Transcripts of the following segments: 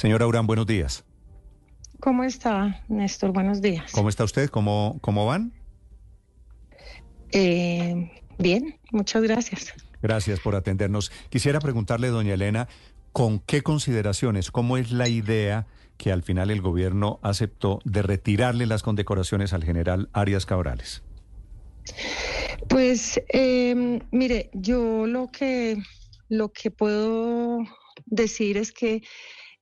Señora Urán, buenos días. ¿Cómo está, Néstor? Buenos días. ¿Cómo está usted? ¿Cómo, cómo van? Eh, bien, muchas gracias. Gracias por atendernos. Quisiera preguntarle, doña Elena, ¿con qué consideraciones, cómo es la idea que al final el gobierno aceptó de retirarle las condecoraciones al general Arias Cabrales? Pues, eh, mire, yo lo que, lo que puedo decir es que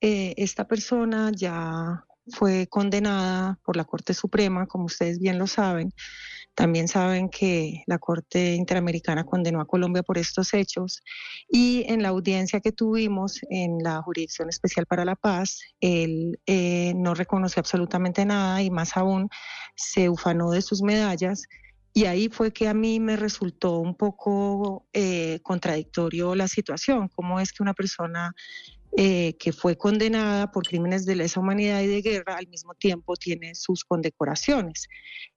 eh, esta persona ya fue condenada por la Corte Suprema, como ustedes bien lo saben. También saben que la Corte Interamericana condenó a Colombia por estos hechos y en la audiencia que tuvimos en la Jurisdicción Especial para la Paz, él eh, no reconoció absolutamente nada y más aún se ufanó de sus medallas. Y ahí fue que a mí me resultó un poco eh, contradictorio la situación, cómo es que una persona eh, que fue condenada por crímenes de lesa humanidad y de guerra, al mismo tiempo tiene sus condecoraciones.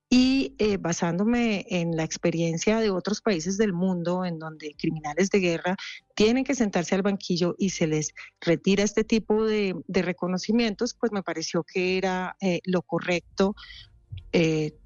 Y eh, basándome en la experiencia de otros países del mundo, en donde criminales de guerra tienen que sentarse al banquillo y se les retira este tipo de, reconocimientos, pues me pareció que era eh, lo correcto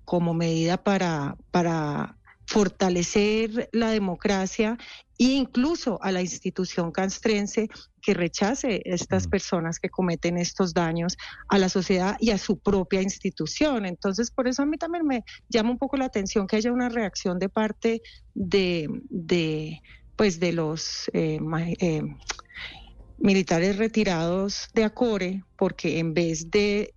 como medida para, para fortalecer la democracia e incluso a la institución castrense que rechace estas personas que cometen estos daños a la sociedad y a su propia institución. Entonces, por eso a mí también me llama un poco la atención que haya una reacción de parte de, de pues de los eh, eh, militares retirados de Acore, porque en vez de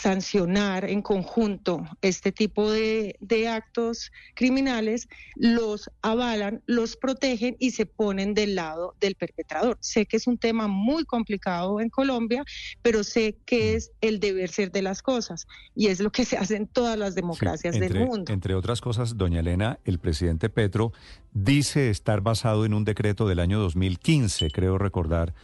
sancionar en conjunto este tipo de, actos criminales, los avalan, los protegen y se ponen del lado del perpetrador. Sé que es un tema muy complicado en Colombia, pero sé que es el deber ser de las cosas y es lo que se hace en todas las democracias del mundo. Entre otras cosas, doña Elena, el presidente Petro dice estar basado en un decreto del año 2015, creo recordar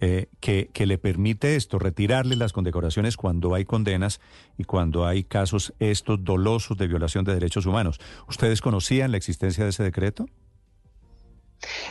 eh, que, que, le permite esto, retirarle las condecoraciones cuando hay condenas y cuando hay casos estos dolosos de violación de derechos humanos. ¿Ustedes conocían la existencia de ese decreto?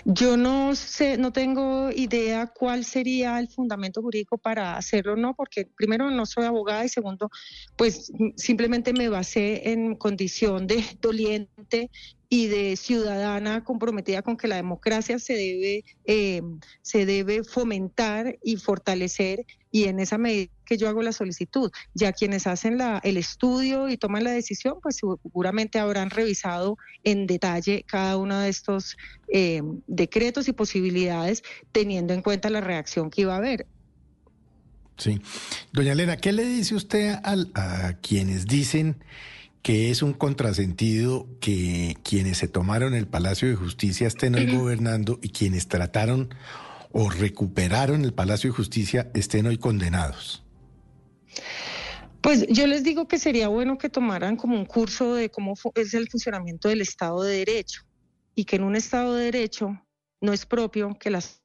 Yo no sé, no tengo idea cuál sería el fundamento jurídico para hacerlo, no, porque primero no soy abogada y segundo, pues simplemente me basé en condición de doliente y de ciudadana comprometida con que la democracia se debe, eh, se debe fomentar y fortalecer y en esa medida que yo hago la solicitud. Ya quienes hacen la, el estudio y toman la decisión, pues seguramente habrán revisado en detalle cada uno de estos eh, decretos y posibilidades teniendo en cuenta la reacción que iba a haber. Sí. Doña Elena, ¿qué le dice usted a quienes dicen que es un contrasentido que quienes se tomaron el Palacio de Justicia estén hoy gobernando y quienes trataron o recuperaron el Palacio de Justicia estén hoy condenados? Pues yo les digo que sería bueno que tomaran como un curso de cómo es el funcionamiento del Estado de Derecho y que en un Estado de Derecho no es propio que las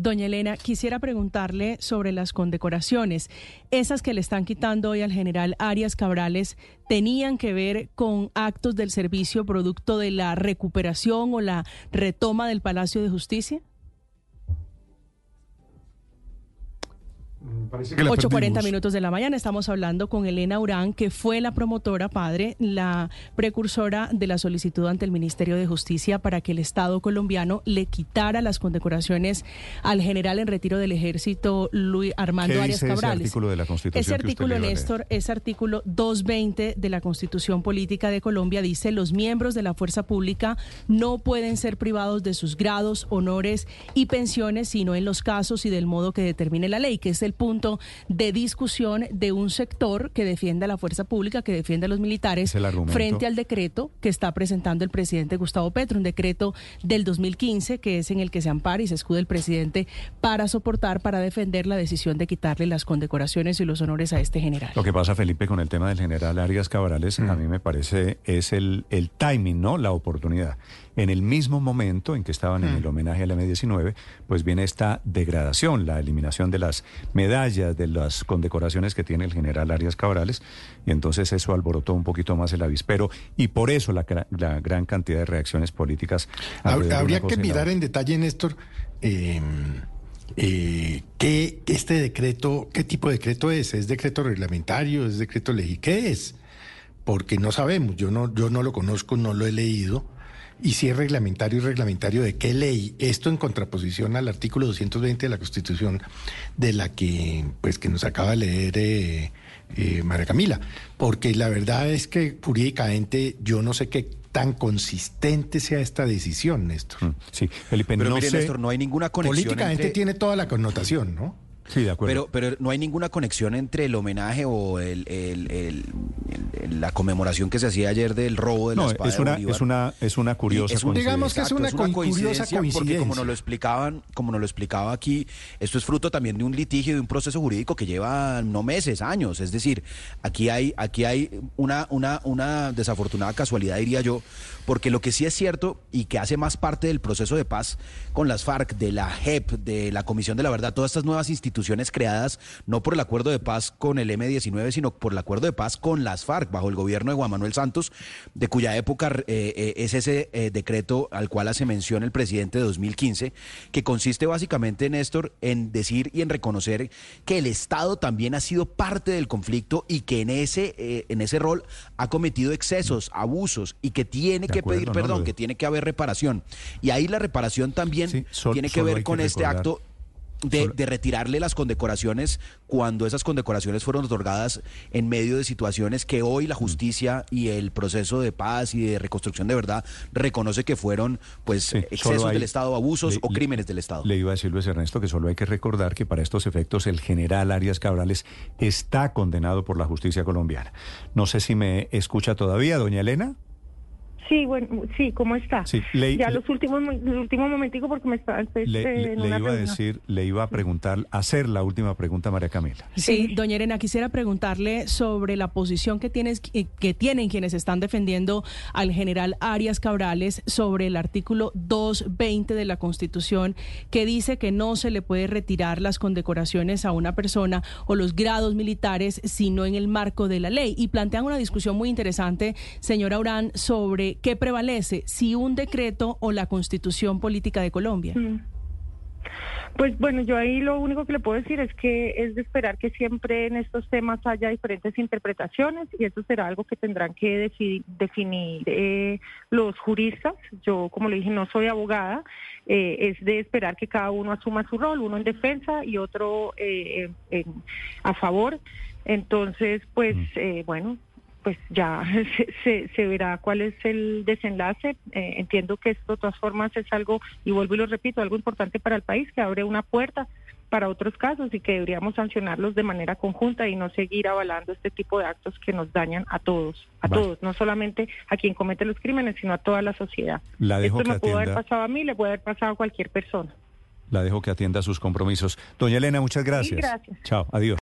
Doña Elena, quisiera preguntarle sobre las condecoraciones. Esas que le están quitando hoy al general Arias Cabrales, ¿tenían que ver con actos del servicio producto de la recuperación o la retoma del Palacio de Justicia? 8.40 minutos de la mañana estamos hablando con Elena Urán, que fue la promotora padre, la precursora de la solicitud ante el Ministerio de Justicia para que el Estado colombiano le quitara las condecoraciones al general en retiro del ejército Luis Armando Arias Cabrales. Ese artículo de la Constitución. Ese artículo, Néstor, ese artículo 220 de la Constitución Política de Colombia dice los miembros de la fuerza pública no pueden ser privados de sus grados, honores y pensiones, sino en los casos y del modo que determine la ley, que es el punto de discusión de un sector que defiende a la fuerza pública, que defiende a los militares, frente al decreto que está presentando el presidente Gustavo Petro, un decreto del 2015 que es en el que se ampara y se escuda el presidente para soportar, para defender la decisión de quitarle las condecoraciones y los honores a este general. Lo que pasa, Felipe, con el tema del general Arias Cabrales, a mí me parece es el, el timing, ¿no? La oportunidad en el mismo momento en que estaban en el mm. homenaje a la M19, pues viene esta degradación, la eliminación de las medallas, de las condecoraciones que tiene el general Arias Cabrales, y entonces eso alborotó un poquito más el avispero, y por eso la, gran cantidad de reacciones políticas. Habría que mirar en detalle, Néstor, em, Eh, ¿qué, este decreto, qué tipo de decreto es? ¿Es decreto reglamentario? ¿Es decreto ley? ¿Qué es? Porque no sabemos, yo no, yo no lo conozco, no lo he leído. Y si es reglamentario y reglamentario de qué ley, esto en contraposición al artículo 220 de la Constitución, de la que, pues, que nos acaba de leer eh, eh, María Camila. Porque la verdad es que jurídicamente yo no sé qué tan consistente sea esta decisión, Néstor. Mm, sí, Felipe, Pero no mire, sé... Néstor, no hay ninguna conexión Políticamente entre- tiene toda la connotación, ¿no? Sí, de acuerdo. Pero, pero no hay ninguna conexión entre el homenaje o el- el- la conmemoración que se hacía ayer del robo de la no, espada es de una, Bolívar. es una, es una curiosa es un- coincidencia. digamos que es una curiosa Porque como coincidencia. nos lo explicaban, como nos lo explicaba aquí, esto es fruto también de un litigio, de un proceso jurídico que lleva no meses, años. Es decir, aquí hay, aquí hay una, una, una desafortunada casualidad, diría yo, porque lo que sí es cierto y que hace más parte del proceso de paz con las FARC, de la JEP, de la Comisión de la Verdad, todas estas nuevas instituciones creadas no por el acuerdo de paz con el M-19, sino por el acuerdo de paz con las FARC, bajo el gobierno de Juan Manuel Santos, de cuya época eh, eh, es ese eh, decreto al cual hace mención el presidente de 2015, que consiste básicamente, Néstor, en decir y en reconocer que el Estado también ha sido parte del conflicto y que en ese, eh, en ese rol ha cometido excesos, abusos y que tiene De que acuerdo, pedir no, perdón, que tiene que haber reparación. Y ahí la reparación también Sí, sol- tiene que ver con este acto de, de retirarle las condecoraciones cuando esas condecoraciones fueron otorgadas en medio de situaciones que hoy la justicia y el proceso de paz y de reconstrucción de verdad reconoce que fueron pues Sí, excesos hay- del Estado, abusos le- o crímenes del Estado. Le iba a decir Luis Ernesto que solo hay que recordar que para estos efectos el general Arias Cabrales está condenado por la justicia colombiana. No sé si me escucha todavía, doña Elena. Sí, bueno, sí, ¿cómo está? Sí, le- ya los últimos, los últimos momentico porque me estaba pues, Le, eh, le- en le una iba a decir, le iba a preguntar, hacer la última pregunta a María Camila. Sí, doña Elena, quisiera preguntarle sobre la posición que, tienes, eh, que tienen quienes están defendiendo al general Arias Cabrales sobre el artículo 220 de la Constitución que dice que no se le puede retirar las condecoraciones a una persona o los grados militares sino en el marco de la ley. Y plantean una discusión muy interesante, señora Urán, sobre qué prevalece, si un decreto o la Constitución Política de Colombia. Mm. Pues bueno, yo ahí lo único que le puedo decir es que es de esperar que siempre en estos temas haya diferentes interpretaciones y eso será algo que tendrán que definir eh, los juristas. Yo, como le dije, no soy abogada, eh, es de esperar que cada uno asuma su rol, uno en defensa y otro eh, en- en- a favor. Entonces, pues eh, bueno, pues ya se, se, se verá cuál es el desenlace. Eh, entiendo que esto de todas formas es algo, y vuelvo y lo repito, algo importante para el país, que abre una puerta para otros casos y que deberíamos sancionarlos de manera conjunta y no seguir avalando este tipo de actos que nos dañan a todos, a Vale. todos, no solamente a quien comete los crímenes, sino a toda la sociedad. La Esto me pudo haber pasado a mí, le puede haber pasado a cualquier persona. La dejo que atienda sus compromisos. Doña Elena, muchas gracias. gracias. Chao, adiós.